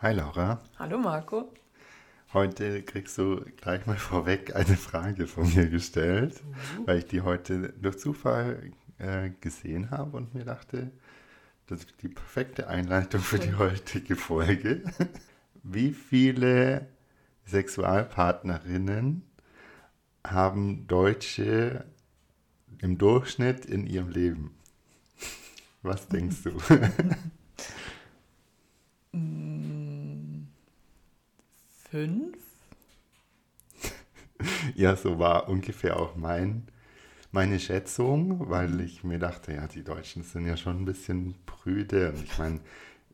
Hi Laura. Hallo Marco. Heute kriegst du gleich mal vorweg eine Frage von mir gestellt, mhm. weil ich die heute durch Zufall äh, gesehen habe und mir dachte, das ist die perfekte Einleitung für die heutige Folge. Wie viele Sexualpartnerinnen haben Deutsche im Durchschnitt in ihrem Leben? Was denkst du? Fünf? ja, so war ungefähr auch mein, meine Schätzung, weil ich mir dachte, ja, die Deutschen sind ja schon ein bisschen prüde. Und ich meine,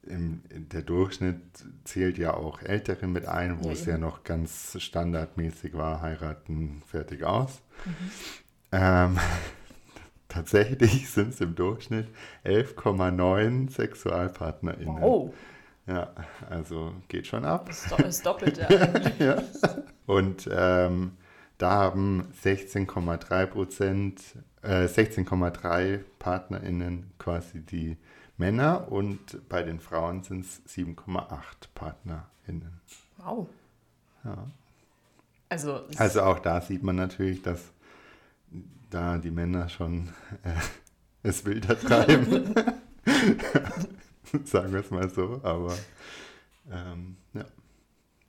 der Durchschnitt zählt ja auch Ältere mit ein, wo ja, es ja noch ganz standardmäßig war, heiraten, fertig aus. Mhm. Ähm, tatsächlich sind es im Durchschnitt 11,9 SexualpartnerInnen. Oh. Ja, also geht schon ab. Das ist doppelt, ja. ja. Und ähm, da haben 16,3 Prozent, äh, 16,3 PartnerInnen quasi die Männer und bei den Frauen sind es 7,8 PartnerInnen. Wow. Ja. Also, also auch da sieht man natürlich, dass da die Männer schon äh, es wilder treiben. Sagen wir es mal so, aber ähm, ja.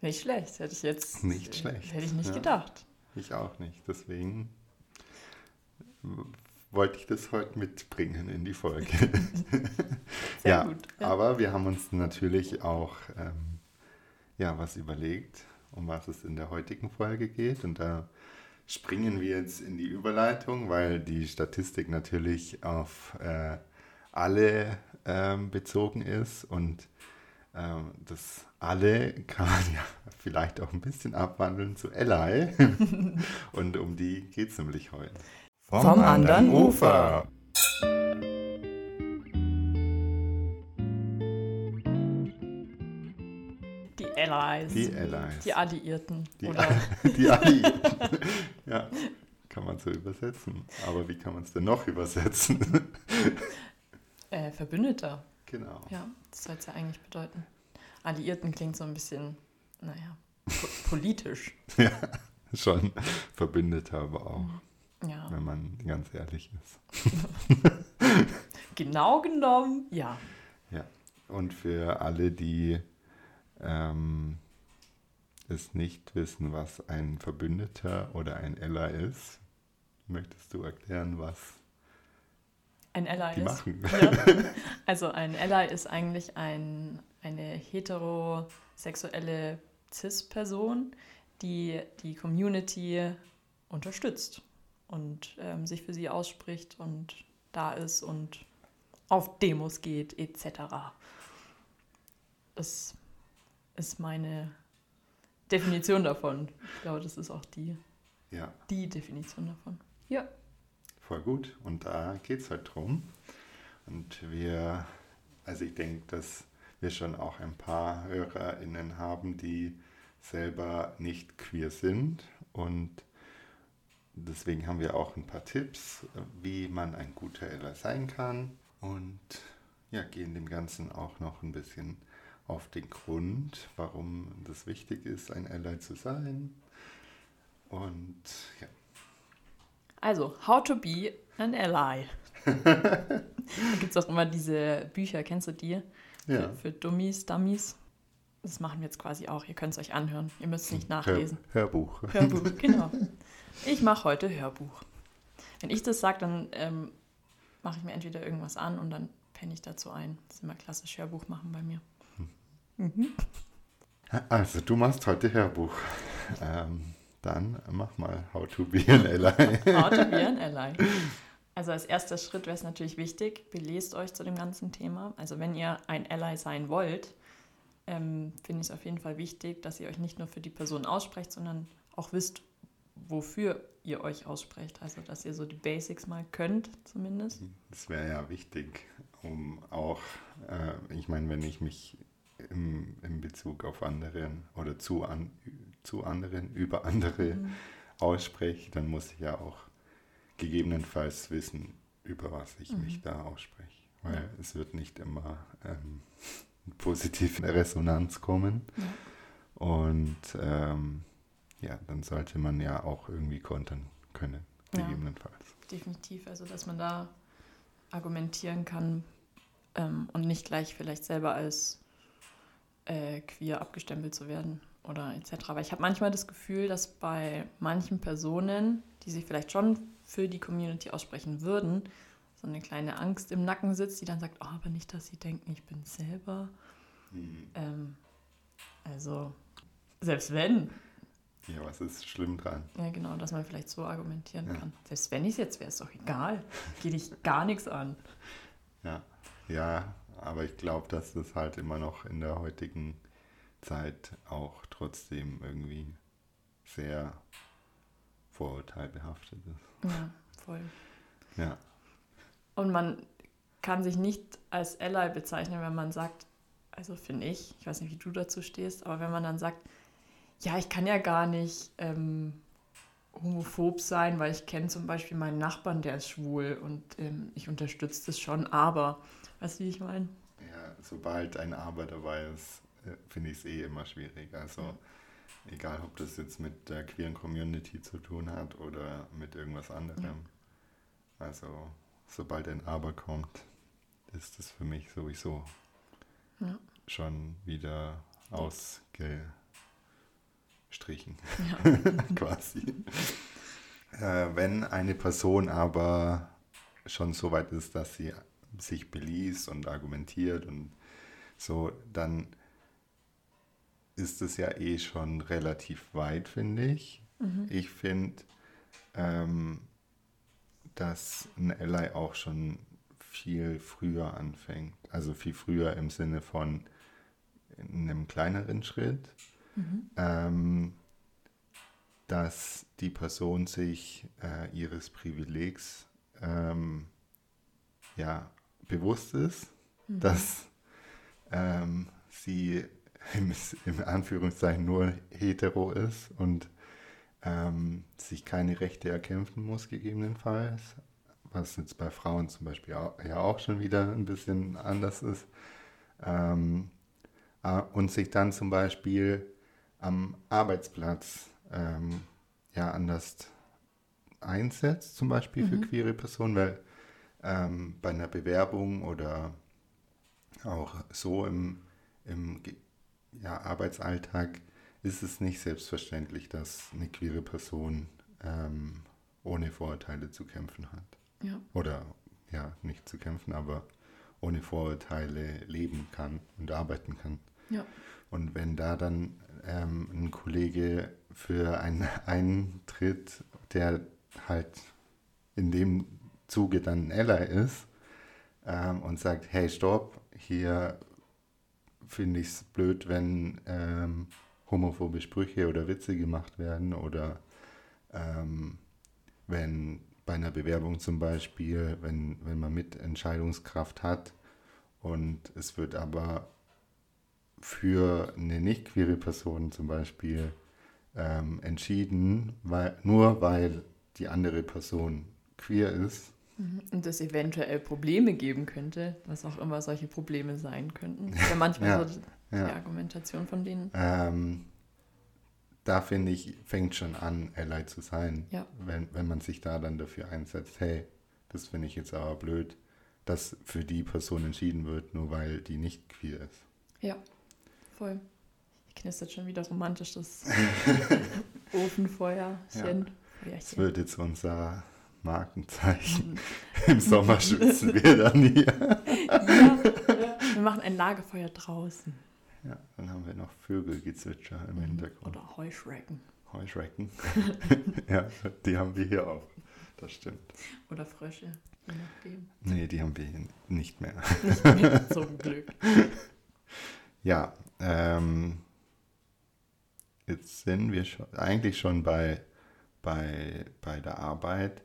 Nicht schlecht, hätte ich jetzt. Nicht schlecht. Hätte ich nicht ja, gedacht. Ich auch nicht. Deswegen wollte ich das heute mitbringen in die Folge. Sehr ja, gut. Ja. Aber wir haben uns natürlich auch ähm, ja, was überlegt, um was es in der heutigen Folge geht. Und da springen wir jetzt in die Überleitung, weil die Statistik natürlich auf äh, alle ähm, bezogen ist und ähm, das alle kann man ja vielleicht auch ein bisschen abwandeln zu Ally. und um die geht es nämlich heute. Vom, Vom anderen Ufer. Die Allies. Die Allies. Die Alliierten. Die, oder? die Alliierten. ja, kann man so übersetzen. Aber wie kann man es denn noch übersetzen? Äh, Verbündeter. Genau. Ja, das soll es ja eigentlich bedeuten. Alliierten klingt so ein bisschen, naja, po politisch. ja, schon Verbündeter, aber auch. Mhm. Ja. Wenn man ganz ehrlich ist. genau genommen, ja. Ja. Und für alle, die ähm, es nicht wissen, was ein Verbündeter oder ein Ally ist, möchtest du erklären, was ein Ally ist? machen? Ja. Also ein Ally ist eigentlich ein, eine heterosexuelle Cis-Person, die die Community unterstützt und ähm, sich für sie ausspricht und da ist und auf Demos geht etc. Das ist meine Definition davon. Ich glaube, das ist auch die, ja. die Definition davon. Ja. Voll gut. Und da geht es halt drum. Und wir, also ich denke, dass wir schon auch ein paar HörerInnen haben, die selber nicht queer sind und Deswegen haben wir auch ein paar Tipps, wie man ein guter Ally sein kann und ja, gehen dem Ganzen auch noch ein bisschen auf den Grund, warum das wichtig ist, ein Ally zu sein. Und ja. Also, How to be an Ally. da gibt es auch immer diese Bücher, kennst du die? Ja. Für, für Dummies, Dummies. Das machen wir jetzt quasi auch. Ihr könnt es euch anhören. Ihr müsst es nicht nachlesen. Hör, Hörbuch. Hörbuch, genau. Ich mache heute Hörbuch. Wenn ich das sage, dann ähm, mache ich mir entweder irgendwas an und dann penne ich dazu ein. Das ist immer klassisch Hörbuch machen bei mir. Mhm. Also, du machst heute Hörbuch. Ähm, dann mach mal How to be an Ally. How to be an Ally. Also als erster Schritt wäre es natürlich wichtig, belest euch zu dem ganzen Thema. Also wenn ihr ein Ally sein wollt, ähm, finde ich es auf jeden Fall wichtig, dass ihr euch nicht nur für die Person aussprecht, sondern auch wisst, wofür ihr euch aussprecht. Also, dass ihr so die Basics mal könnt, zumindest. Das wäre ja wichtig, um auch, äh, ich meine, wenn ich mich im, im Bezug auf anderen oder zu, an, zu anderen, über andere mhm. ausspreche, dann muss ich ja auch gegebenenfalls wissen, über was ich mhm. mich da ausspreche. Weil ja. es wird nicht immer ähm, positive Resonanz kommen. Ja. Und ähm, ja, dann sollte man ja auch irgendwie kontern können, Ja. gegebenenfalls. Definitiv. Also, dass man da argumentieren kann ähm, und nicht gleich vielleicht selber als äh, queer abgestempelt zu werden oder etc. Aber ich habe manchmal das Gefühl, dass bei manchen Personen, die sich vielleicht schon für die Community aussprechen würden, so eine kleine Angst im Nacken sitzt, die dann sagt, oh, aber nicht, dass sie denken, ich bin selber. Ähm, also, selbst wenn, Ja, was ist schlimm dran? ja genau, dass man vielleicht so argumentieren Ja. kann. Selbst wenn ich es jetzt wäre, ist doch egal. Geht dich gar nichts an. Ja, ja aber ich glaube, dass das halt immer noch in der heutigen Zeit auch trotzdem irgendwie sehr vorurteilbehaftet ist. Ja, voll. Ja, Und man kann sich nicht als Ally bezeichnen, wenn man sagt, also finde ich, ich weiß nicht, wie du dazu stehst, aber wenn man dann sagt, ja, ich kann ja gar nicht ähm, homophob sein, weil ich kenne zum Beispiel meinen Nachbarn, der ist schwul und ähm, ich unterstütze das schon, aber, weißt du, wie ich meine? ja sobald ein Aber dabei ist, finde ich es eh immer schwierig. Also Ja. egal, ob das jetzt mit der queeren Community zu tun hat oder mit irgendwas anderem. Ja. Also sobald ein Aber kommt, ist das für mich sowieso Ja. schon wieder ausgestrichen. Quasi. Äh, wenn eine Person aber schon so weit ist, dass sie sich beliest und argumentiert und so, dann ist es ja eh schon relativ weit, finde ich. Mhm. Ich finde, ähm, dass ein Ally auch schon viel früher anfängt. Also viel früher im Sinne von in einem kleineren Schritt Mhm. ähm, dass die Person sich äh, ihres Privilegs ähm, ja, bewusst ist, Mhm. dass ähm, sie im, im Anführungszeichen nur hetero ist und ähm, sich keine Rechte erkämpfen muss, gegebenenfalls. Was jetzt bei Frauen zum Beispiel auch, ja auch schon wieder ein bisschen anders ist. Ähm, äh, und sich dann zum Beispiel am Arbeitsplatz ähm, ja anders einsetzt, zum Beispiel für Mhm. queere Personen, weil ähm, bei einer Bewerbung oder auch so im, im ja, Arbeitsalltag ist es nicht selbstverständlich, dass eine queere Person ähm, ohne Vorurteile zu kämpfen hat. Ja. Oder ja, nicht zu kämpfen, aber ohne Vorurteile leben kann und arbeiten kann. Ja. Und wenn da dann ähm, ein Kollege für einen eintritt, der halt in dem Zuge dann ein Ally ist ähm, und sagt, hey, stopp, hier finde ich es blöd, wenn ähm, homophobe Sprüche oder Witze gemacht werden oder ähm, wenn bei einer Bewerbung zum Beispiel, wenn, wenn man Mitentscheidungskraft hat und es wird aber für eine nicht queere Person zum Beispiel ähm, entschieden, weil, nur weil die andere Person queer ist. Und es eventuell Probleme geben könnte, was auch immer solche Probleme sein könnten. Das ist ja manchmal Ja, so die, Ja. Argumentation von denen. Ähm, da finde ich, fängt schon an, Ally zu sein, Ja. wenn, wenn man sich da dann dafür einsetzt, hey, das finde ich jetzt aber blöd, dass für die Person entschieden wird, nur weil die nicht queer ist. Ja, voll. Hier knistert schon wieder romantisch das Ofenfeuerchen. Das Feuerchen. wird jetzt unser Markenzeichen. Im Sommer schwitzen wir dann hier. ja. Wir machen ein Lagerfeuer draußen. Ja, dann haben wir noch Vögelgezwitscher im Hintergrund. Oder Heuschrecken. Heuschrecken. ja, die haben wir hier auch. Das stimmt. Oder Frösche, je nachdem. Nee, die haben wir hier nicht mehr. Nicht mehr, zum Glück. Ja, ähm, jetzt sind wir schon, eigentlich schon bei, bei, bei der Arbeit.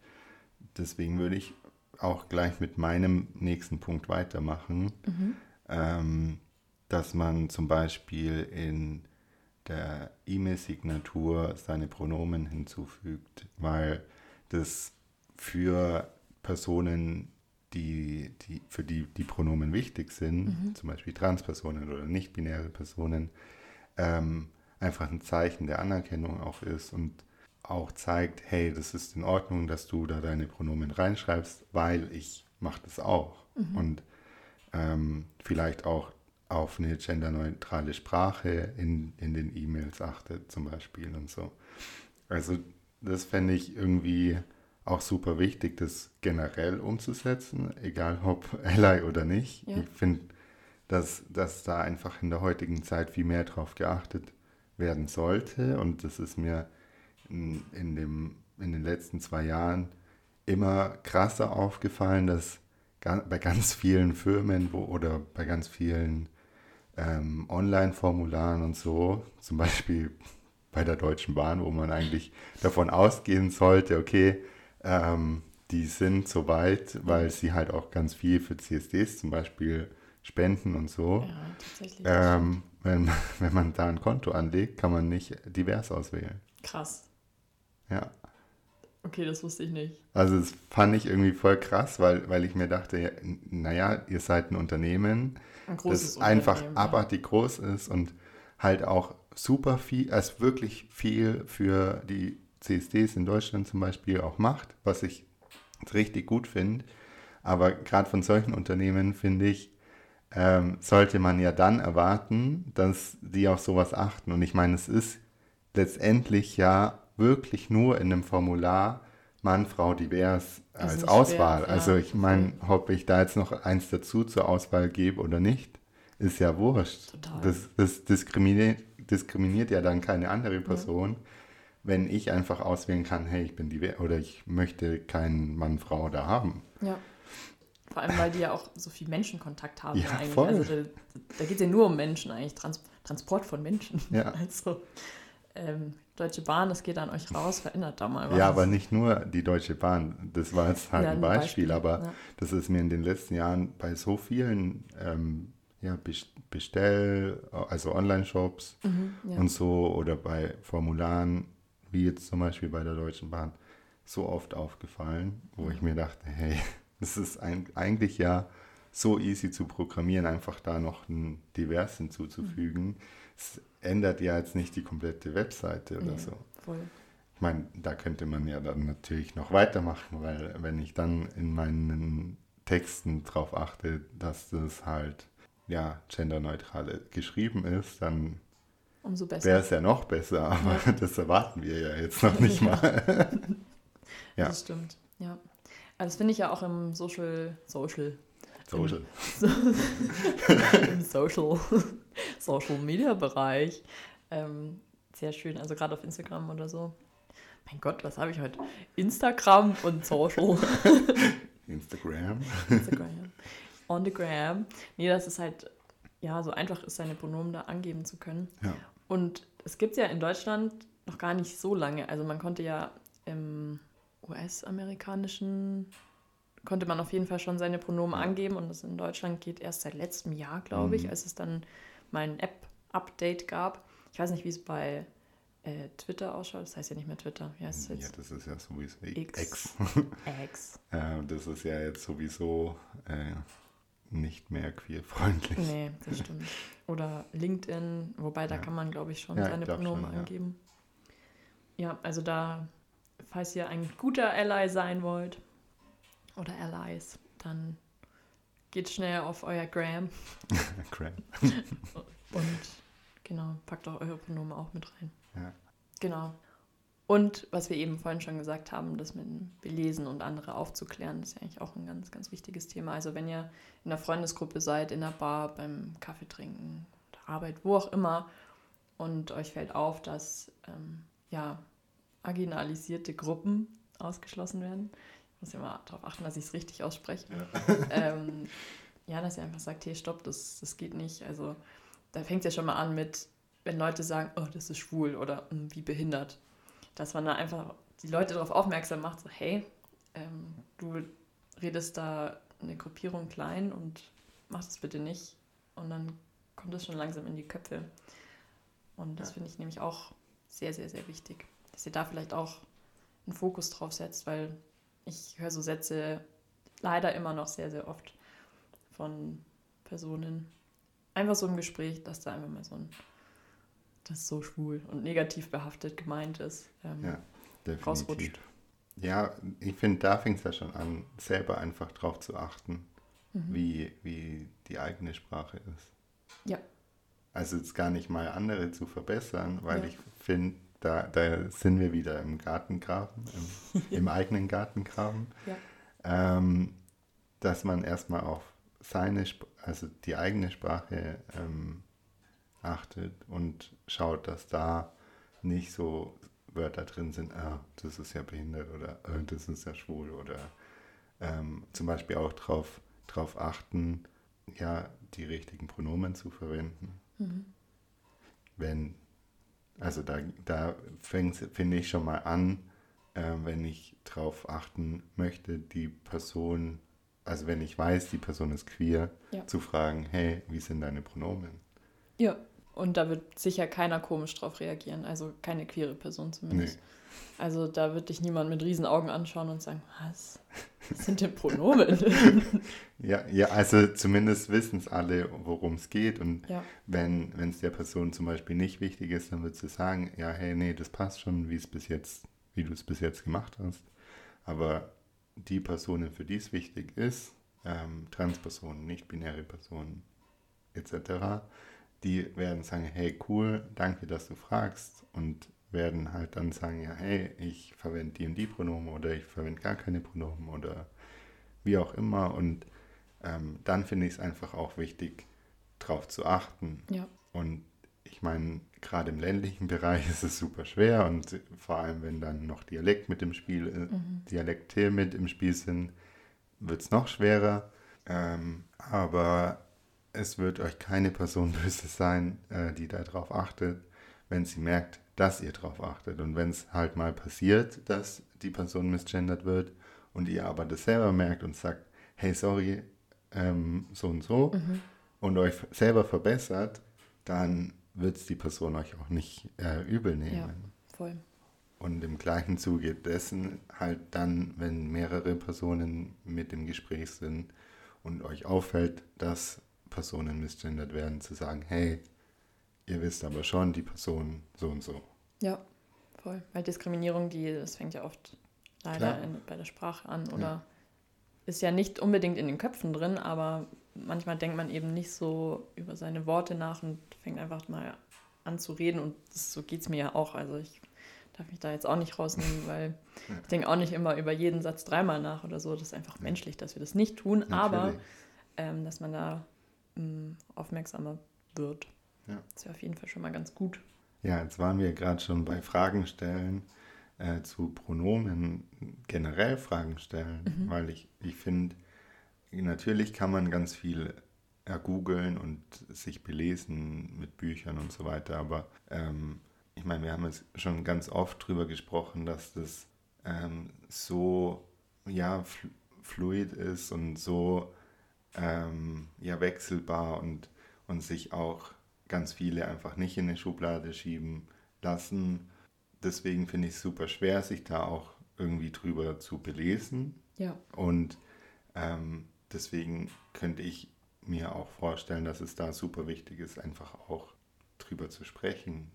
Deswegen würde ich auch gleich mit meinem nächsten Punkt weitermachen, Mhm. ähm, dass man zum Beispiel in der E-Mail-Signatur seine Pronomen hinzufügt, weil das für Personen, die, die, für die die Pronomen wichtig sind, mhm. zum Beispiel Transpersonen oder nicht-binäre Personen, ähm, einfach ein Zeichen der Anerkennung auch ist und auch zeigt, hey, das ist in Ordnung, dass du da deine Pronomen reinschreibst, weil ich mache das auch. Mhm. Und ähm, vielleicht auch auf eine genderneutrale Sprache in, in den E-Mails achtet zum Beispiel und so. Also das fände ich irgendwie auch super wichtig, das generell umzusetzen, egal ob Ally oder nicht. Ja. Ich finde, dass, dass da einfach in der heutigen Zeit viel mehr drauf geachtet werden sollte und das ist mir in, in, dem, in den letzten zwei Jahren immer krasser aufgefallen, dass bei ganz vielen Firmen wo, oder bei ganz vielen ähm, Online-Formularen und so, zum Beispiel bei der Deutschen Bahn, wo man eigentlich davon ausgehen sollte, okay, ähm, die sind so weit, weil sie halt auch ganz viel für CSDs zum Beispiel spenden und so. Ja, tatsächlich. Ähm, wenn, wenn man da ein Konto anlegt, kann man nicht divers auswählen. Krass. Ja. Okay, das wusste ich nicht. Also das fand ich irgendwie voll krass, weil, weil ich mir dachte, naja, ihr seid ein Unternehmen, ein das einfach abartig groß ist und halt auch super viel, also wirklich viel für die CSDs in Deutschland zum Beispiel auch macht, was ich richtig gut finde. Aber gerade von solchen Unternehmen finde ich, ähm, sollte man ja dann erwarten, dass die auf sowas achten. Und ich meine, es ist letztendlich ja wirklich nur in einem Formular Mann, Frau, divers als Auswahl. Schwer, also ich meine, ob ich da jetzt noch eins dazu zur Auswahl gebe oder nicht, ist ja wurscht. Total. Das, das diskriminiert, diskriminiert ja dann keine andere Person. Ja wenn ich einfach auswählen kann, hey, ich bin die oder ich möchte keinen Mann, Frau da haben. Ja. Vor allem, weil die ja auch so viel Menschenkontakt haben. Ja, eigentlich. Voll. Also da, da geht es ja nur um Menschen eigentlich, Trans Transport von Menschen. Ja. Also ähm, Deutsche Bahn, das geht an euch raus, verändert da mal was. Ja, aber nicht nur die Deutsche Bahn. Das war jetzt halt ja, ein Beispiel, Beispiel aber ja. das ist mir in den letzten Jahren bei so vielen ähm, ja, Bestell, also Online-Shops mhm, ja. und so oder bei Formularen wie jetzt zum Beispiel bei der Deutschen Bahn, so oft aufgefallen, wo ich mir dachte, hey, es ist ein, eigentlich ja so easy zu programmieren, einfach da noch ein Divers hinzuzufügen. Mhm. Es ändert ja jetzt nicht die komplette Webseite oder ja, so. Voll. Ich meine, da könnte man ja dann natürlich noch weitermachen, weil wenn ich dann in meinen Texten darauf achte, dass das halt ja genderneutral geschrieben ist, dann umso besser. Wäre es ja noch besser, aber ja. das erwarten wir ja jetzt noch nicht mal. ja. Das stimmt, ja. Also das finde ich ja auch im Social, Social. Social. Im, im Social, Social Media Bereich. Ähm, sehr schön, also gerade auf Instagram oder so. Mein Gott, was habe ich heute? Instagram und Social. Instagram. Instagram. On the gram. Nee, das ist halt ja, so einfach ist, seine Pronomen da angeben zu können. Ja. Und es gibt es ja in Deutschland noch gar nicht so lange. Also man konnte ja im US-amerikanischen, konnte man auf jeden Fall schon seine Pronomen angeben und das in Deutschland geht erst seit letztem Jahr, glaube ich, mhm. als es dann mal ein App-Update gab. Ich weiß nicht, wie es bei äh, Twitter ausschaut. Das heißt ja nicht mehr Twitter. Wie heißt es jetzt? Ja, das ist ja sowieso X. X. X. äh, das ist ja jetzt sowieso äh, nicht mehr queerfreundlich. Nee, das stimmt. Oder LinkedIn, wobei da ja. kann man, glaube ich, schon ja, seine Pronomen schon, angeben. Ja. ja, also da, falls ihr ein guter Ally sein wollt oder Allies, dann geht schnell auf euer Gram. Gram. Und genau, packt auch eure Pronomen auch mit rein. Ja. Genau. Und was wir eben vorhin schon gesagt haben, das mit dem Belesen und andere aufzuklären, ist ja eigentlich auch ein ganz, ganz wichtiges Thema. Also wenn ihr in einer Freundesgruppe seid, in der Bar, beim Kaffee trinken, Arbeit, wo auch immer, und euch fällt auf, dass ähm, ja, marginalisierte Gruppen ausgeschlossen werden. Ich muss ja mal darauf achten, dass ich es richtig ausspreche. Ja. ähm, ja, dass ihr einfach sagt, hey, stopp, das, das geht nicht. Also da fängt es ja schon mal an mit, wenn Leute sagen, oh, das ist schwul oder hm, wie behindert dass man da einfach die Leute darauf aufmerksam macht, so hey, ähm, du redest da eine Gruppierung klein und mach das bitte nicht. Und dann kommt es schon langsam in die Köpfe. Und das ja. finde ich nämlich auch sehr, sehr, sehr wichtig, dass ihr da vielleicht auch einen Fokus drauf setzt, weil ich höre so Sätze, leider immer noch sehr, sehr oft von Personen. Einfach so im Gespräch, dass da einfach mal so ein, das so schwul und negativ behaftet gemeint ist, ähm, Ja, definitiv. rausrutscht. Ja, ich finde, da fängt es ja schon an, selber einfach drauf zu achten, Mhm. wie, wie die eigene Sprache ist. Ja. Also jetzt gar nicht mal andere zu verbessern, weil Ja. ich finde, da, da sind wir wieder im Gartengraben, im, im eigenen Gartengraben, Ja. ähm, dass man erstmal auf seine, also die eigene Sprache ähm, achtet und schaut, dass da nicht so Wörter drin sind, ah, das ist ja behindert oder äh, das ist ja schwul oder ähm, zum Beispiel auch drauf, drauf achten, ja, die richtigen Pronomen zu verwenden. Mhm. Wenn, also da, da fängt finde ich schon mal an, äh, wenn ich drauf achten möchte, die Person, also wenn ich weiß, die Person ist queer, Ja. zu fragen, hey, wie sind deine Pronomen? Ja, und da wird sicher keiner komisch drauf reagieren, also keine queere Person zumindest. Also da wird dich niemand mit riesen Augen anschauen und sagen, was? Was sind denn Pronomen? Ja, ja, also zumindest wissen es alle, worum es geht. Und ja, wenn es der Person zum Beispiel nicht wichtig ist, dann wird sie sagen, ja, hey, nee, das passt schon, wie es bis jetzt, wie du es bis jetzt gemacht hast. Aber die Personen, für die es wichtig ist, ähm, Transpersonen, nicht-binäre Personen etc., die werden sagen, hey, cool, danke, dass du fragst und werden halt dann sagen, ja, hey, ich verwende die und die Pronomen oder ich verwende gar keine Pronomen oder wie auch immer und ähm, dann finde ich es einfach auch wichtig, darauf zu achten. ja, Und ich meine, gerade im ländlichen Bereich ist es super schwer und vor allem, wenn dann noch Dialekt mit im Spiel, äh, mhm. Dialekte mit im Spiel sind, wird es noch schwerer. Ähm, aber es wird euch keine Person böse sein, äh, die darauf achtet, wenn sie merkt, dass ihr darauf achtet. Und wenn es halt mal passiert, dass die Person misgendert wird und ihr aber das selber merkt und sagt, hey, sorry, ähm, so und so, Mhm. und euch selber verbessert, dann wird es die Person euch auch nicht äh, übel nehmen. Ja. voll. Und im gleichen Zuge dessen halt dann, wenn mehrere Personen mit im Gespräch sind und euch auffällt, dass Personen misgendert werden, zu sagen, hey, ihr wisst aber schon, die Person so und so. Ja, voll. Weil Diskriminierung, die, das fängt ja oft leider in, bei der Sprache an oder Ja. ist ja nicht unbedingt in den Köpfen drin, aber manchmal denkt man eben nicht so über seine Worte nach und fängt einfach mal an zu reden und das, so geht es mir ja auch. Also ich darf mich da jetzt auch nicht rausnehmen, weil Ja. ich denke auch nicht immer über jeden Satz dreimal nach oder so. Das ist einfach menschlich, dass wir das nicht tun, aber Natürlich. ähm, dass man da mh, aufmerksamer wird. Ja. Das wäre auf jeden Fall schon mal ganz gut. Ja, jetzt waren wir gerade schon bei Fragen stellen äh, zu Pronomen, generell Fragen stellen, Mhm. weil ich, ich finde, natürlich kann man ganz viel ergoogeln und sich belesen mit Büchern und so weiter, aber ähm, ich meine, wir haben jetzt schon ganz oft drüber gesprochen, dass das ähm, so ja, fl fluid ist und so ähm, ja, wechselbar und, und sich auch ganz viele einfach nicht in eine Schublade schieben lassen. Deswegen finde ich es super schwer, sich da auch irgendwie drüber zu belesen. Ja, Und ähm, deswegen könnte ich mir auch vorstellen, dass es da super wichtig ist, einfach auch drüber zu sprechen.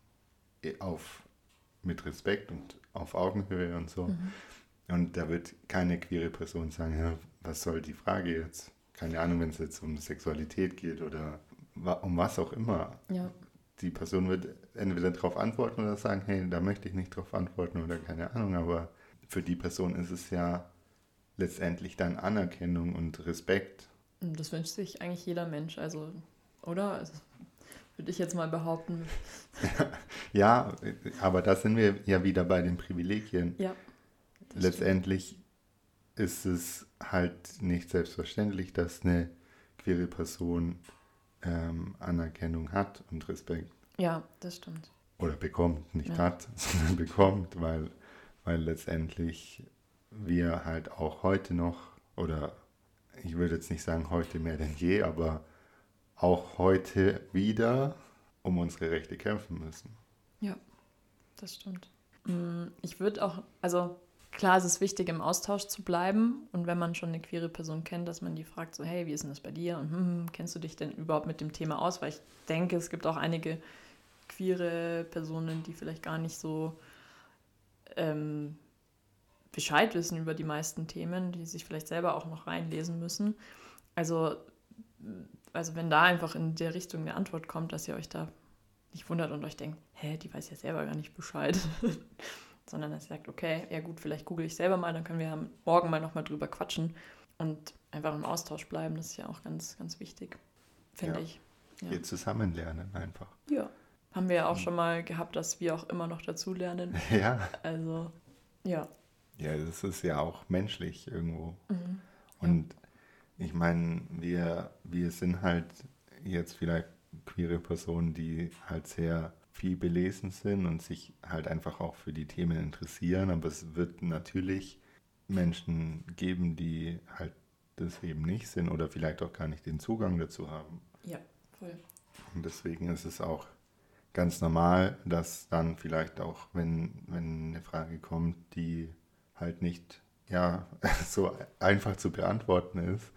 Auf, mit Respekt und auf Augenhöhe und so. mhm. Und da wird keine queere Person sagen, ja, was soll die Frage jetzt? Keine Ahnung, wenn es jetzt um Sexualität geht oder um was auch immer. ja, Die Person wird entweder darauf antworten oder sagen, hey, da möchte ich nicht drauf antworten oder keine Ahnung. Aber für die Person ist es ja letztendlich dann Anerkennung und Respekt. Das wünscht sich eigentlich jeder Mensch, also, oder? Also, würde ich jetzt mal behaupten. Ja, aber da sind wir ja wieder bei den Privilegien. Ja. Letztendlich ist es halt nicht selbstverständlich, dass eine queere Person ähm, Anerkennung hat und Respekt. Ja, das stimmt. Oder bekommt, nicht Ja. hat, sondern bekommt, weil, weil letztendlich wir halt auch heute noch, oder ich würde jetzt nicht sagen heute mehr denn je, aber auch heute wieder um unsere Rechte kämpfen müssen. Das stimmt. Mm, Ich würde auch, also klar, es ist wichtig, im Austausch zu bleiben. Und wenn man schon eine queere Person kennt, dass man die fragt, so, hey, wie ist denn das bei dir? Und hm, hm, kennst du dich denn überhaupt mit dem Thema aus? Weil ich denke, es gibt auch einige queere Personen, die vielleicht gar nicht so ähm, Bescheid wissen über die meisten Themen, die sich vielleicht selber auch noch reinlesen müssen. Also, also wenn da einfach in der Richtung eine Antwort kommt, dass ihr euch da nicht wundert und euch denkt, hä, die weiß ja selber gar nicht Bescheid. Sondern dass ihr sagt, okay, ja gut, vielleicht google ich selber mal, dann können wir morgen mal nochmal drüber quatschen und einfach im Austausch bleiben. Das ist ja auch ganz, ganz wichtig, finde Ja. ich. Ja. Wir zusammen lernen einfach. Ja. Haben wir ja auch schon mal gehabt, dass wir auch immer noch dazulernen. Ja. Also, ja. Ja, das ist ja auch menschlich irgendwo. Mhm. Und ich meine, wir, wir sind halt jetzt vielleicht queere Personen, die halt sehr viel belesen sind und sich halt einfach auch für die Themen interessieren. Aber es wird natürlich Menschen geben, die halt das eben nicht sind oder vielleicht auch gar nicht den Zugang dazu haben. Ja, voll. Und deswegen ist es auch ganz normal, dass dann vielleicht auch, wenn, wenn eine Frage kommt, die halt nicht ja, so einfach zu beantworten ist,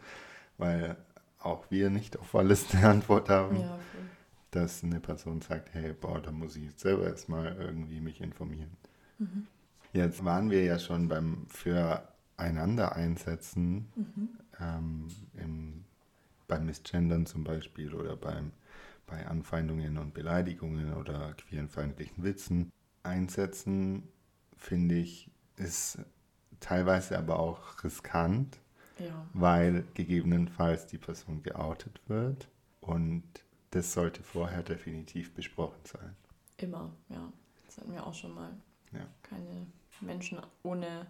weil auch wir nicht auf alles eine Antwort haben, Ja, voll. Dass eine Person sagt, hey, boah, da muss ich jetzt selber erstmal irgendwie mich informieren. Mhm. Jetzt waren wir ja schon beim Füreinander einsetzen, Mhm. ähm, im, beim Missgendern zum Beispiel oder beim, bei Anfeindungen und Beleidigungen oder queerenfeindlichen Witzen. Einsetzen, finde ich, ist teilweise aber auch riskant, Ja. weil gegebenenfalls die Person geoutet wird und das sollte vorher definitiv besprochen sein. Immer, ja. Das hatten wir auch schon mal. Ja. Keine Menschen ohne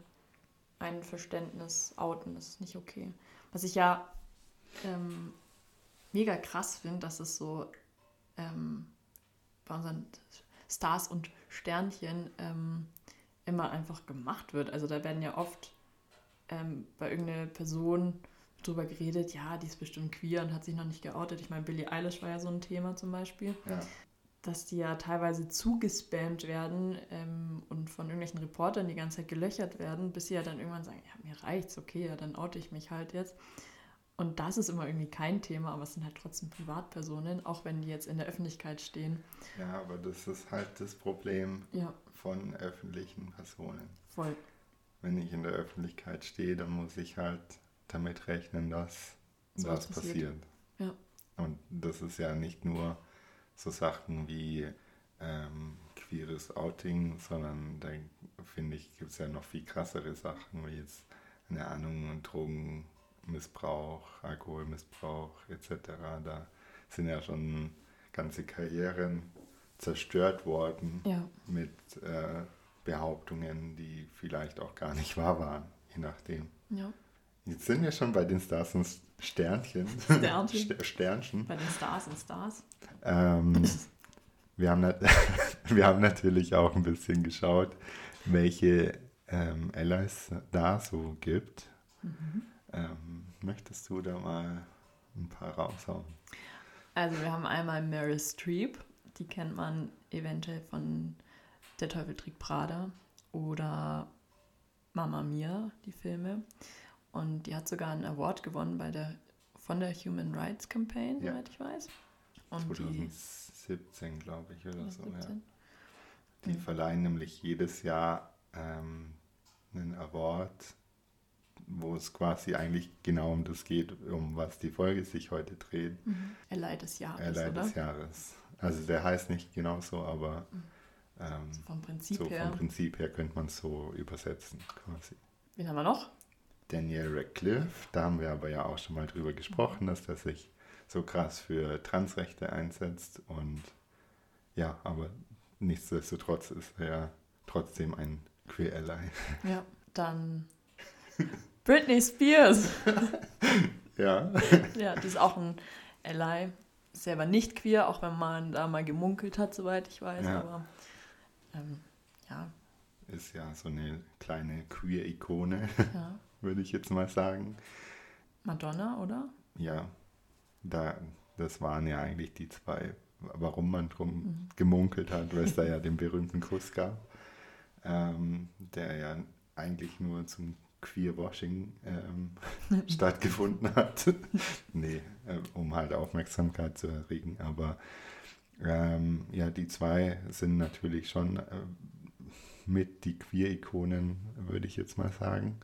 Einverständnis outen, das ist nicht okay. Was ich ja ähm, mega krass finde, dass es so ähm, bei unseren Stars und Sternchen ähm, immer einfach gemacht wird. Also da werden ja oft ähm, bei irgendeiner Person drüber geredet, ja, die ist bestimmt queer und hat sich noch nicht geoutet. Ich meine, Billie Eilish war ja so ein Thema zum Beispiel Ja. dass die ja teilweise zugespammt werden ähm, und von irgendwelchen Reportern die ganze Zeit gelöchert werden, bis sie ja dann irgendwann sagen, ja, mir reicht's, okay, ja, dann oute ich mich halt jetzt. Und das ist immer irgendwie kein Thema, aber es sind halt trotzdem Privatpersonen, auch wenn die jetzt in der Öffentlichkeit stehen. ja, aber das ist halt das Problem Ja, von öffentlichen Personen. voll. wenn ich in der Öffentlichkeit stehe, dann muss ich halt damit rechnen, dass So das was passiert. passiert. Ja. Und das ist ja nicht nur so Sachen wie ähm, queeres Outing, sondern da finde ich, gibt es ja noch viel krassere Sachen, wie jetzt, eine Ahnung, Drogenmissbrauch, Alkoholmissbrauch etc. Da sind ja schon ganze Karrieren zerstört worden Ja, mit äh, Behauptungen, die vielleicht auch gar nicht wahr waren, je nachdem. ja. Jetzt sind wir schon bei den Stars und Sternchen. Sternchen. Ster- Sternchen. Bei den Stars und Stars. Ähm, wir, haben wir haben natürlich auch ein bisschen geschaut, welche ähm, Allies da so gibt. Mhm. Ähm, möchtest du da mal ein paar raushauen? Also wir haben einmal Meryl Streep, die kennt man eventuell von Der Teufel trägt Prada oder Mamma Mia, die Filme. Und die hat sogar einen Award gewonnen bei der, von der Human Rights Campaign, Ja. soweit ich weiß. Und die 2017, glaube ich, oder so. Ja. 2017. Die Mhm. verleihen nämlich jedes Jahr ähm, einen Award, wo es quasi eigentlich genau um das geht, um was die Folge sich heute dreht. Mhm. Ally des Jahres, Ally oder? des Jahres. Also der heißt nicht genau so, aber ähm, So vom Prinzip so her. vom Prinzip her könnte man es so übersetzen quasi. Wen haben wir noch? Daniel Radcliffe, da haben wir aber ja auch schon mal drüber gesprochen, dass der sich so krass für Transrechte einsetzt und ja, aber nichtsdestotrotz ist er ja trotzdem ein Queer Ally. Ja, dann Britney Spears. Ja, Ja, die ist auch ein Ally. Selber nicht queer, auch wenn man da mal gemunkelt hat, soweit ich weiß. Ja. Aber ähm, ja, ist ja so eine kleine Queer-Ikone, ja. Würde ich jetzt mal sagen. Madonna, oder? Ja, da, das waren ja eigentlich die zwei, warum man drum Mhm. gemunkelt hat, weil es da ja den berühmten Kuss gab, ähm, der ja eigentlich nur zum Queerwashing ähm, stattgefunden hat. nee, äh, um halt Aufmerksamkeit zu erregen. Aber ähm, ja, die zwei sind natürlich schon äh, mit die Queer-Ikonen, würde ich jetzt mal sagen.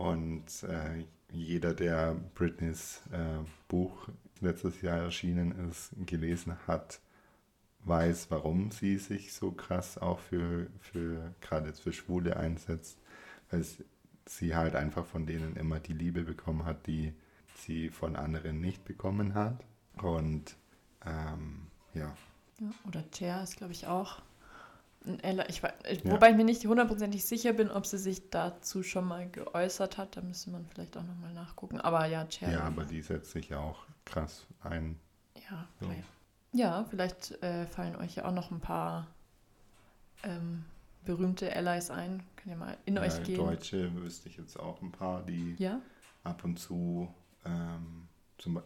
Und äh, jeder, der Britneys äh, Buch letztes Jahr erschienen ist, gelesen hat, weiß, warum sie sich so krass auch für, für gerade jetzt für Schwule einsetzt, weil sie halt einfach von denen immer die Liebe bekommen hat, die sie von anderen nicht bekommen hat. Und ähm, ja. ja. Oder Cher ist, glaube ich, auch Ella, ich, ich, ja. Wobei ich mir nicht hundertprozentig sicher bin, ob sie sich dazu schon mal geäußert hat. Da müsste man vielleicht auch nochmal nachgucken. Aber ja, Cher. Ja, aber die setzt sich ja auch krass ein. Ja, so. ja vielleicht äh, fallen euch ja auch noch ein paar ähm, berühmte Allies ein. Könnt ihr mal in ja, euch gehen. Deutsche wüsste ich jetzt auch ein paar, die ja? ab und zu. Ähm, zum,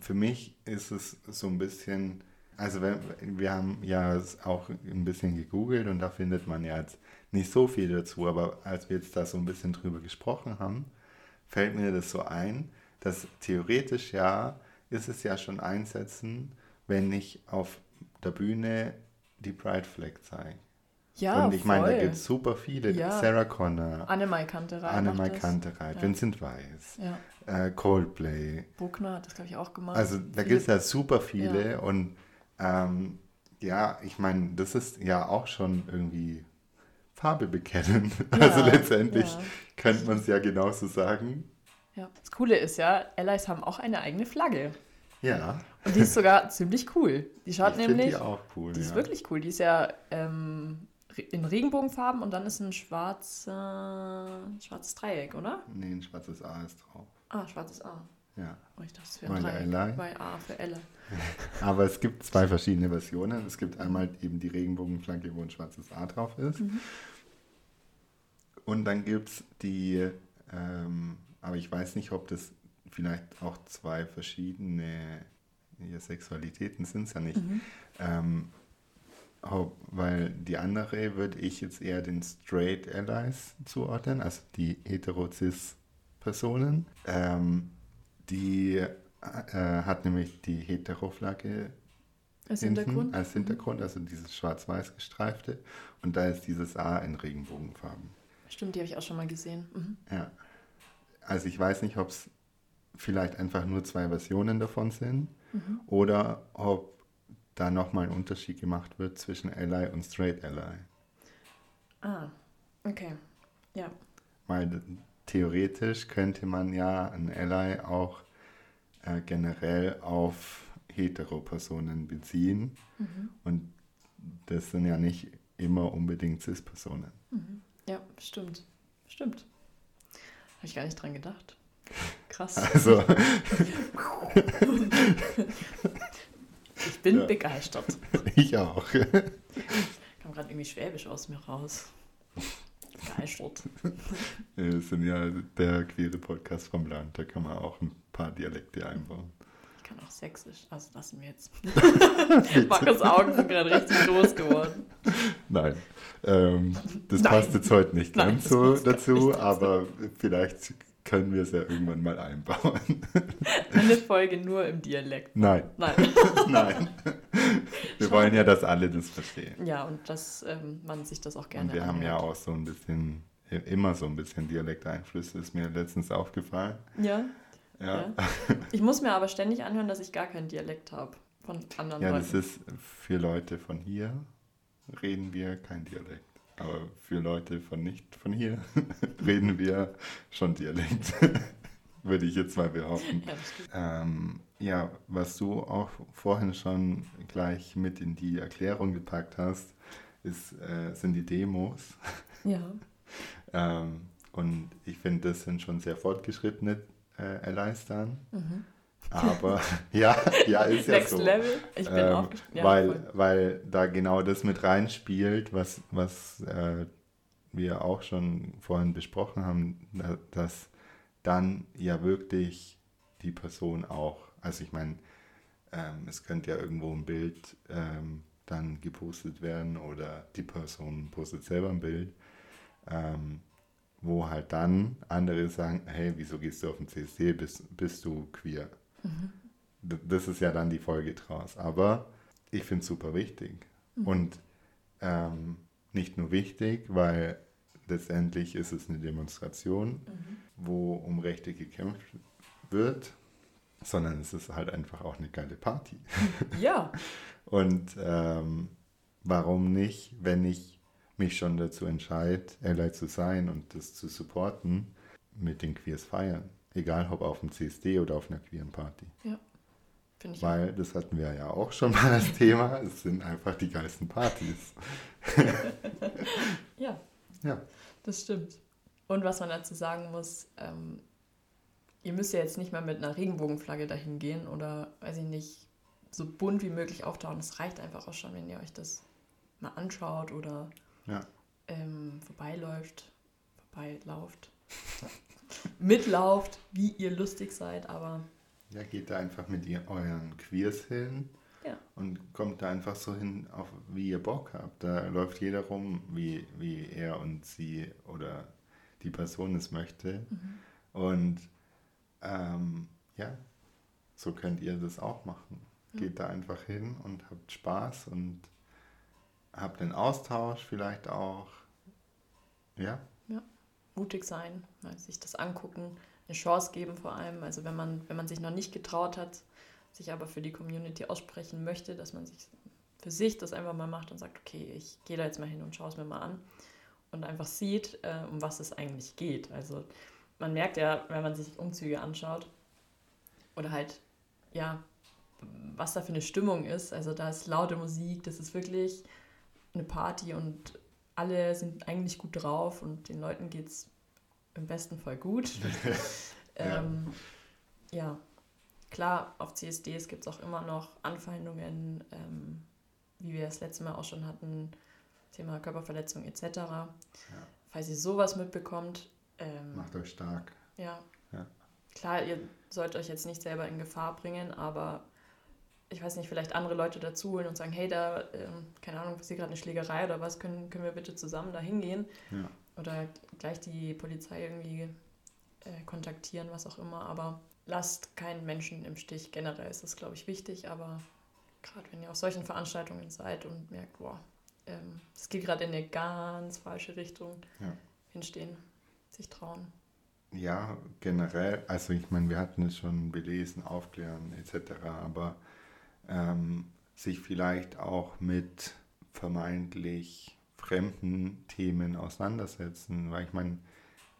für mich ist es so ein bisschen also wenn, wir haben ja auch ein bisschen gegoogelt und da findet man ja jetzt nicht so viel dazu, aber als wir jetzt da so ein bisschen drüber gesprochen haben, fällt mir das so ein, dass theoretisch ja ist es ja schon einsetzen, wenn ich auf der Bühne die Pride Flag zeige. Ja, Und ich meine, da gibt es super viele. Ja. Sarah Connor. Annemai Kanterei. Annemai Kanterei. Ja. Vincent Weiss. Ja. Äh, Coldplay. Buckner hat das, glaube ich, auch gemacht. Also da gibt es ja super viele. Ja. Und ähm, ja, ich meine, das ist ja auch schon irgendwie Farbe bekennen. Ja, also letztendlich ja. könnte man es ja genauso sagen. Ja. Das Coole ist ja, Allies haben auch eine eigene Flagge. Ja. Und die ist sogar ziemlich cool. Die schaut ich nämlich. Die auch cool. Die ja. ist wirklich cool. Die ist ja ähm, in Regenbogenfarben und dann ist ein schwarzer, schwarzes Dreieck, oder? Nee, ein schwarzes A ist drauf. Ah, schwarzes A. Ja. Oh, ich dachte, es wäre ein Dreieck. Bei A für Elle. Aber es gibt zwei verschiedene Versionen. Es gibt einmal eben die Regenbogenflagge, wo ein schwarzes A drauf ist. Mhm. Und dann gibt es die, ähm, aber ich weiß nicht, ob das vielleicht auch zwei verschiedene ja, Sexualitäten sind es ja nicht. Mhm. Ähm, weil die andere würde ich jetzt eher den Straight Allies zuordnen, also die Heterocis-Personen. Ähm, die äh, hat nämlich die Heteroflagge als Hintergrund? Als Hintergrund, also dieses schwarz-weiß gestreifte. Und da ist dieses A in Regenbogenfarben. Stimmt, die habe ich auch schon mal gesehen. Mhm. Ja. Also ich weiß nicht, ob es vielleicht einfach nur zwei Versionen davon sind mhm. oder ob da nochmal ein Unterschied gemacht wird zwischen Ally und Straight Ally. Ah, okay. Ja. Weil theoretisch könnte man ja ein Ally auch äh, generell auf Heteropersonen beziehen. Mhm. Und das sind ja nicht immer unbedingt Cis-Personen. Mhm. Ja, stimmt. Stimmt. Habe ich gar nicht dran gedacht. Krass. Also. ich bin ja. begeistert. Ich auch. Kam gerade irgendwie Schwäbisch aus mir raus. Begeistert. Wir sind ja der queere Podcast vom Land, da kann man auch ein paar Dialekte einbauen. Ich kann auch Sächsisch, also lassen wir jetzt. Markus Augen sind gerade richtig groß geworden. Nein, ähm, das Nein. passt jetzt heute nicht Nein, ganz so dazu, aber vielleicht können wir es ja irgendwann mal einbauen. Eine Folge nur im Dialekt. Nein. Nein. Nein. Wir wollen ja, dass alle das verstehen. Ja, und dass ähm, man sich das auch gerne Und wir anhört. haben ja auch so ein bisschen, immer so ein bisschen Dialekteinflüsse, ist mir letztens aufgefallen. Ja. Ja. ja. Ich muss mir aber ständig anhören, dass ich gar keinen Dialekt habe von anderen ja, Leuten. Ja, das ist für Leute von hier reden wir kein Dialekt. Aber für Leute von nicht von hier reden wir schon Dialekt. Würde ich jetzt mal behaupten. Ja, ähm, ja, was du auch vorhin schon gleich mit in die Erklärung gepackt hast, ist, äh, sind die Demos. Ja. ähm, und ich finde, das sind schon sehr fortgeschrittene äh, erleichtern. Mhm. Aber ja, ja, ist ja Next so. Level. Ich bin ähm, ja, weil, weil da genau das mit reinspielt, was, was äh, wir auch schon vorhin besprochen haben, dass dann ja wirklich die Person auch, also ich meine, ähm, es könnte ja irgendwo ein Bild ähm, dann gepostet werden oder die Person postet selber ein Bild. Ähm, wo halt dann andere sagen, hey, wieso gehst du auf den CSD, bist, bist du queer? Mhm. Das ist ja dann die Folge draus. Aber ich finde es super wichtig. Mhm. Und ähm, nicht nur wichtig, weil letztendlich ist es eine Demonstration, mhm. wo um Rechte gekämpft wird, sondern es ist halt einfach auch eine geile Party. Ja. Und ähm, warum nicht, wenn ich mich schon dazu entscheide, Ally zu sein und das zu supporten, mit den Queers feiern. Egal ob auf dem CSD oder auf einer queeren Party. Ja. Finde ich Weil, auch. das hatten wir ja auch schon mal als Thema, es sind einfach die geilsten Partys. ja. Ja. Das stimmt. Und was man dazu sagen muss, ähm, ihr müsst ja jetzt nicht mal mit einer Regenbogenflagge dahin gehen oder, weiß ich nicht, so bunt wie möglich auftauchen. Es reicht einfach auch schon, wenn ihr euch das mal anschaut oder ja. ähm, vorbeiläuft, vorbeilauft, mitlauft, wie ihr lustig seid, aber. Ja, geht da einfach mit ihr, euren Queers hin ja. und kommt da einfach so hin, auf, wie ihr Bock habt. Da läuft jeder rum, wie, wie er und sie oder die Person es möchte. Mhm. Und ähm, ja, so könnt ihr das auch machen. Geht da einfach hin und habt Spaß und habt den Austausch vielleicht auch. Ja. Mutig sein, sich das angucken, eine Chance geben vor allem. Also wenn man, wenn man sich noch nicht getraut hat, sich aber für die Community aussprechen möchte, dass man sich für sich das einfach mal macht und sagt, okay, ich gehe da jetzt mal hin und schaue es mir mal an und einfach sieht, äh, um was es eigentlich geht. Also man merkt ja, wenn man sich Umzüge anschaut oder halt, ja, was da für eine Stimmung ist. Also da ist laute Musik, das ist wirklich eine Party und alle sind eigentlich gut drauf und den Leuten geht es im besten Fall gut. ja. Ähm, ja. klar, auf CSDs gibt es auch immer noch Anfeindungen, ähm, wie wir das letzte Mal auch schon hatten, Thema Körperverletzung etc. Ja. Falls ihr sowas mitbekommt, ähm, macht euch stark. Ja. ja. Klar, ihr sollt euch jetzt nicht selber in Gefahr bringen, aber ich weiß nicht, vielleicht andere Leute dazu holen und sagen, hey, da, äh, keine Ahnung, passiert gerade eine Schlägerei oder was, können, können wir bitte zusammen da hingehen? Ja. Oder gleich die Polizei irgendwie äh, kontaktieren, was auch immer. Aber lasst keinen Menschen im Stich. Generell ist das, glaube ich, wichtig, aber gerade wenn ihr auf solchen Veranstaltungen seid und merkt, boah, ähm, es geht gerade in eine ganz falsche Richtung, ja. hinstehen, sich trauen. Ja, generell, also ich meine, wir hatten es schon belesen, aufklären etc., aber ähm, sich vielleicht auch mit vermeintlich fremden Themen auseinandersetzen, weil ich meine,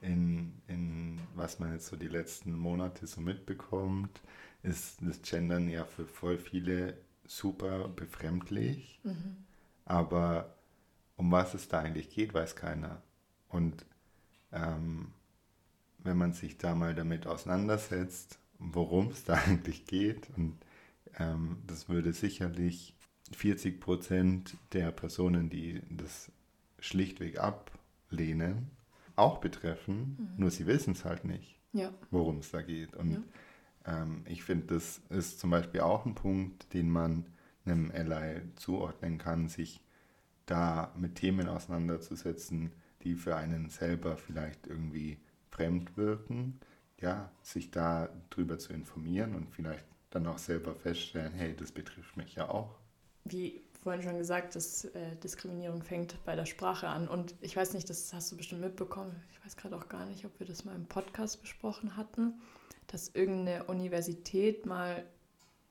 in, in was man jetzt so die letzten Monate so mitbekommt, ist das Gendern ja für voll viele super befremdlich, mhm. aber um was es da eigentlich geht, weiß keiner. Und ähm, wenn man sich da mal damit auseinandersetzt, worum es da eigentlich geht und ähm, das würde sicherlich 40 Prozent der Personen, die das schlichtweg ablehnen, auch betreffen, mhm. nur sie wissen es halt nicht, ja. worum es da geht. Und ja. ähm, ich finde, das ist zum Beispiel auch ein Punkt, den man einem Ally zuordnen kann, sich da mit Themen auseinanderzusetzen, die für einen selber vielleicht irgendwie fremd wirken, ja, sich da drüber zu informieren und vielleicht dann auch selber feststellen, hey, das betrifft mich ja auch. Wie vorhin schon gesagt, dass äh, Diskriminierung fängt bei der Sprache an. Und ich weiß nicht, das hast du bestimmt mitbekommen. Ich weiß gerade auch gar nicht, ob wir das mal im Podcast besprochen hatten, dass irgendeine Universität mal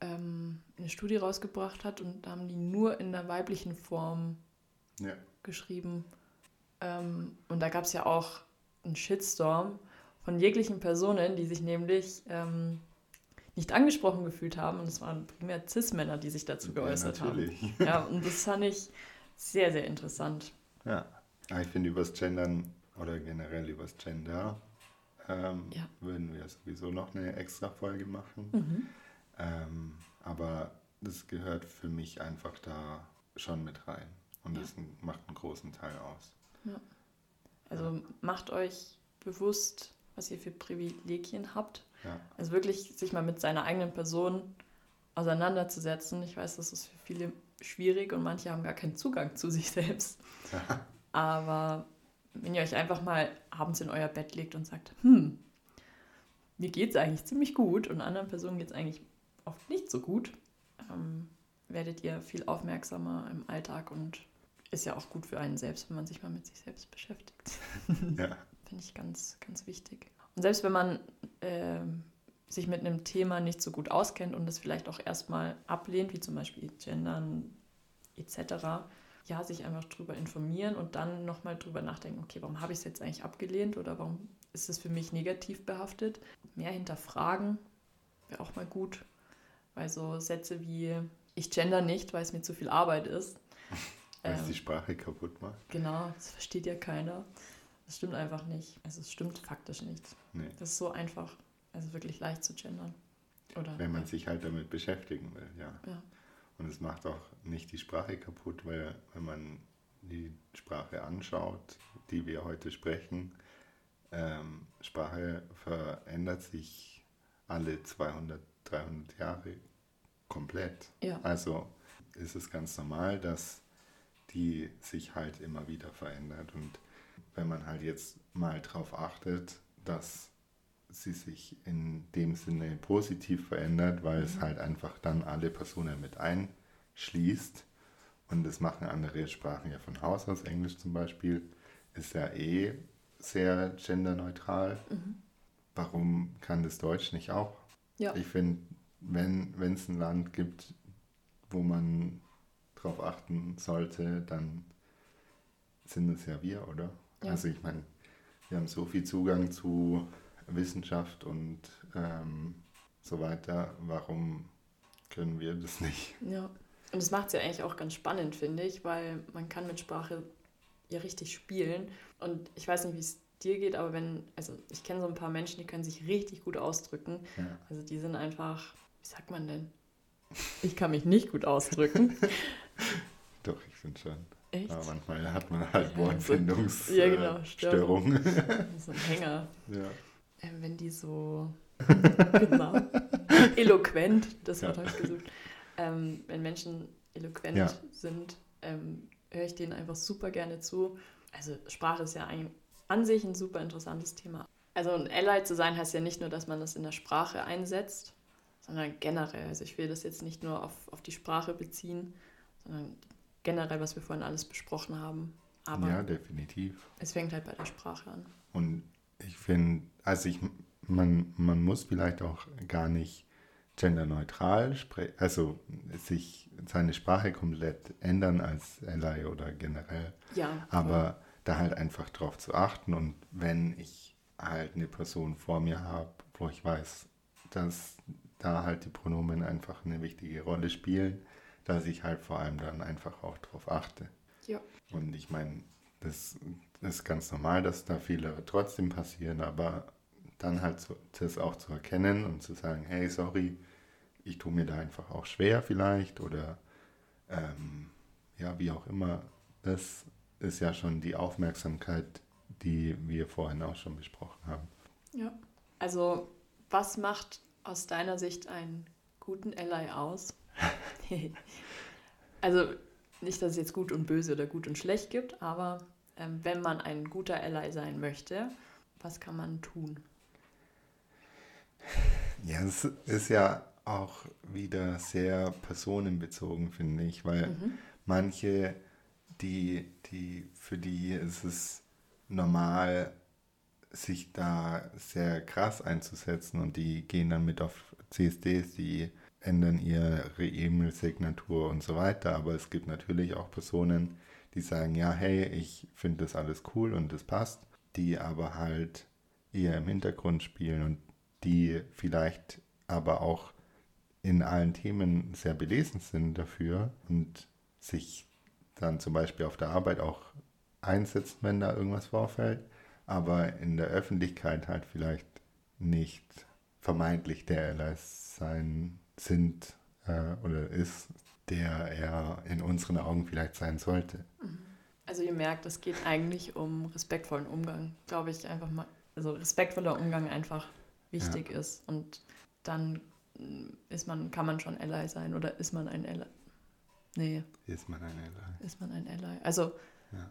ähm, eine Studie rausgebracht hat und da haben die nur in der weiblichen Form ja. geschrieben. Ähm, und da gab es ja auch einen Shitstorm von jeglichen Personen, die sich nämlich ähm, nicht angesprochen gefühlt haben. Und es waren primär Cis-Männer, die sich dazu geäußert ja, natürlich. haben. Ja, und das fand ich sehr, sehr interessant. Ja, ich finde, übers Gendern oder generell übers Gender ähm, ja. würden wir sowieso noch eine extra Folge machen. Mhm. Ähm, aber das gehört für mich einfach da schon mit rein. Und ja. das macht einen großen Teil aus. Ja. Also macht euch bewusst, was ihr für Privilegien habt ja. Also wirklich sich mal mit seiner eigenen Person auseinanderzusetzen. Ich weiß, das ist für viele schwierig und manche haben gar keinen Zugang zu sich selbst. Aber wenn ihr euch einfach mal abends in euer Bett legt und sagt, hm, mir geht es eigentlich ziemlich gut und anderen Personen geht es eigentlich oft nicht so gut, ähm, werdet ihr viel aufmerksamer im Alltag und ist ja auch gut für einen selbst, wenn man sich mal mit sich selbst beschäftigt. Ja. Finde ich ganz, ganz wichtig. Und selbst wenn man äh, sich mit einem Thema nicht so gut auskennt und es vielleicht auch erstmal ablehnt, wie zum Beispiel Gendern etc., ja, sich einfach drüber informieren und dann nochmal drüber nachdenken, okay, warum habe ich es jetzt eigentlich abgelehnt oder warum ist es für mich negativ behaftet? Mehr hinterfragen wäre auch mal gut, weil so Sätze wie ich gender nicht, weil es mir zu viel Arbeit ist. Weil es ähm, die Sprache kaputt macht. Genau, das versteht ja keiner. Das stimmt einfach nicht. Also es stimmt faktisch nicht. Nee. Das ist so einfach, also wirklich leicht zu gendern. Oder, Wenn man ja. sich halt damit beschäftigen will, ja. ja. Und es macht auch nicht die Sprache kaputt, weil wenn man die Sprache anschaut, die wir heute sprechen, ähm, Sprache verändert sich alle 200, 300 Jahre komplett. Ja. Also ist es ganz normal, dass die sich halt immer wieder verändert. Und wenn man halt jetzt mal darauf achtet, dass sie sich in dem Sinne positiv verändert, weil mhm. es halt einfach dann alle Personen mit einschließt. Und das machen andere Sprachen ja von Haus aus. Englisch zum Beispiel ist ja eh sehr genderneutral. Mhm. Warum kann das Deutsch nicht auch? Ja. Ich finde, wenn es ein Land gibt, wo man darauf achten sollte, dann sind es ja wir, oder? Ja. Also ich meine, wir haben so viel Zugang zu Wissenschaft und ähm, so weiter. Warum können wir das nicht? Ja, und das macht es ja eigentlich auch ganz spannend, finde ich, weil man kann mit Sprache ja richtig spielen. Und ich weiß nicht, wie es dir geht, aber wenn, also ich kenne so ein paar Menschen, die können sich richtig gut ausdrücken. Ja. Also die sind einfach, wie sagt man denn? Ich kann mich nicht gut ausdrücken. Doch, ich finde schon. Echt? Aber manchmal hat man halt ja, Wortfindungsstörungen. Ja, genau, äh, so ein Hänger. Ja. Ähm, wenn die so genau, eloquent, das Wort ja. habe ich gesucht, ähm, wenn Menschen eloquent ja. sind, ähm, höre ich denen einfach super gerne zu. Also Sprache ist ja ein, an sich ein super interessantes Thema. Also ein Ally zu sein heißt ja nicht nur, dass man das in der Sprache einsetzt, sondern generell. Also ich will das jetzt nicht nur auf, auf die Sprache beziehen, sondern generell, was wir vorhin alles besprochen haben. Aber ja, definitiv. Es fängt halt bei der Sprache an. Und ich finde, also ich, man, man muss vielleicht auch gar nicht genderneutral sprechen, also sich seine Sprache komplett ändern als Ally oder generell. Ja. Aber ja. da halt einfach drauf zu achten und wenn ich halt eine Person vor mir habe, wo ich weiß, dass da halt die Pronomen einfach eine wichtige Rolle spielen, dass ich halt vor allem dann einfach auch drauf achte. Ja. Und ich meine, das ist ganz normal, dass da Fehler trotzdem passieren, aber dann halt so, das auch zu erkennen und zu sagen, hey, sorry, ich tue mir da einfach auch schwer vielleicht oder ähm, ja, wie auch immer, das ist ja schon die Aufmerksamkeit, die wir vorhin auch schon besprochen haben. Ja, also was macht aus deiner Sicht einen guten Ally aus? also nicht, dass es jetzt gut und böse oder gut und schlecht gibt, aber ähm, wenn man ein guter Ally sein möchte, was kann man tun? Ja, es ist ja auch wieder sehr personenbezogen, finde ich, weil mhm. manche, die, die, für die ist es normal, sich da sehr krass einzusetzen und die gehen dann mit auf CSDs, die ändern ihre E-Mail-Signatur und so weiter. Aber es gibt natürlich auch Personen, die sagen, ja, hey, ich finde das alles cool und das passt, die aber halt eher im Hintergrund spielen und die vielleicht aber auch in allen Themen sehr belesen sind dafür und sich dann zum Beispiel auf der Arbeit auch einsetzen, wenn da irgendwas vorfällt, aber in der Öffentlichkeit halt vielleicht nicht vermeintlich der LS sein sind äh, oder ist, der er in unseren Augen vielleicht sein sollte. Mhm. Also ihr merkt, es geht eigentlich um respektvollen Umgang, glaube ich einfach mal. Also respektvoller Umgang einfach wichtig ja. ist und dann ist man, kann man schon Ally sein oder ist man ein Ally? Nee. Ist man ein Ally? Ist man ein Ally? Also, ja.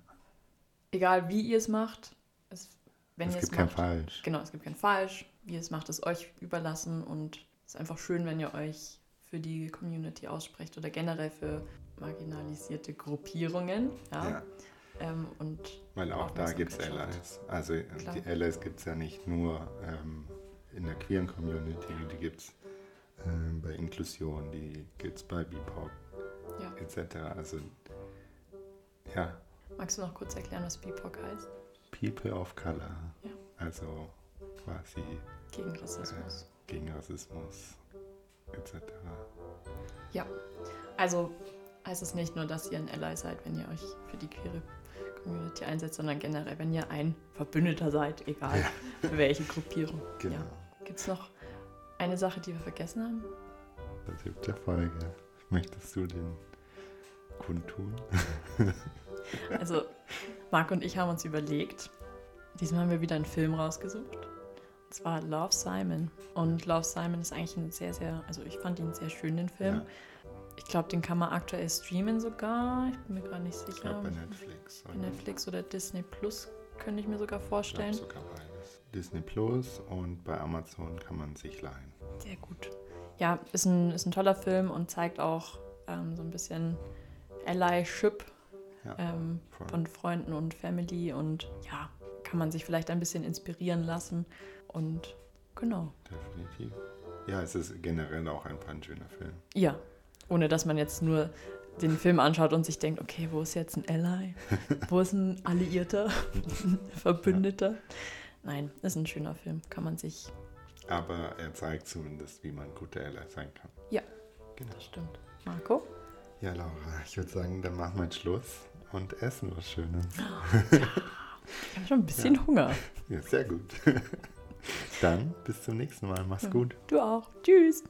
egal wie ihr es macht, es, wenn es ihr gibt es kein macht, Falsch. genau, es gibt kein Falsch, wie ihr es macht, ist euch überlassen und es ist einfach schön, wenn ihr euch für die Community aussprecht oder generell für marginalisierte Gruppierungen. Ja. Ja. Ähm, und Weil auch da gibt es Allies. Also äh, Klar. die Allies gibt es ja nicht nur ähm, in der queeren Community, die gibt es ähm, bei Inklusion, die gibt es bei BIPOC Ja. etc. Also ja, Magst du noch kurz erklären, was BIPOC heißt? People of Color. Ja. Also quasi Gegen Rassismus. Gegen Rassismus etc. Also heißt es nicht nur, dass ihr ein Ally seid, wenn ihr euch für die queere Community einsetzt, sondern generell, wenn ihr ein Verbündeter seid, egal für welche Gruppierung. Genau. Ja. Gibt es noch eine Sache, die wir vergessen haben? Das gibt der Folge. Möchtest du den kundtun? Also, Marc und ich haben uns überlegt, diesmal haben wir wieder einen Film rausgesucht. Und zwar Love Simon. Und Love Simon ist eigentlich ein sehr, sehr, also ich fand ihn einen sehr schönen Film. Ja, Ich glaube, den kann man aktuell streamen sogar. Ich bin mir gar nicht ich sicher. glaube bei Netflix. Bei Netflix oder Disney Plus könnte ich mir sogar Ich vorstellen. sogar beides. Disney Plus und bei Amazon kann man sich leihen. Sehr gut. Ja, ist ein, ist ein toller Film und zeigt auch ähm, so ein bisschen Allyship Ja, ähm, von Freunden und Family und ja, kann man sich vielleicht ein bisschen inspirieren lassen. Und genau. Definitiv. Ja, es ist generell auch ein schöner Film. Ja, ohne dass man jetzt nur den Film anschaut und sich denkt, okay, wo ist jetzt ein Ally? Wo ist ein Alliierter? ein Verbündeter? Nein, ist ein schöner Film. Kann man sich, Aber er zeigt zumindest, wie man guter Ally sein kann. Ja. Genau. das stimmt. Marco? Ja, Laura, ich würde sagen, dann machen wir jetzt Schluss und essen was Schönes. Ich habe schon ein bisschen Hunger. Ja, sehr gut. Dann bis zum nächsten Mal. Mach's Ja. gut. Du auch. Tschüss.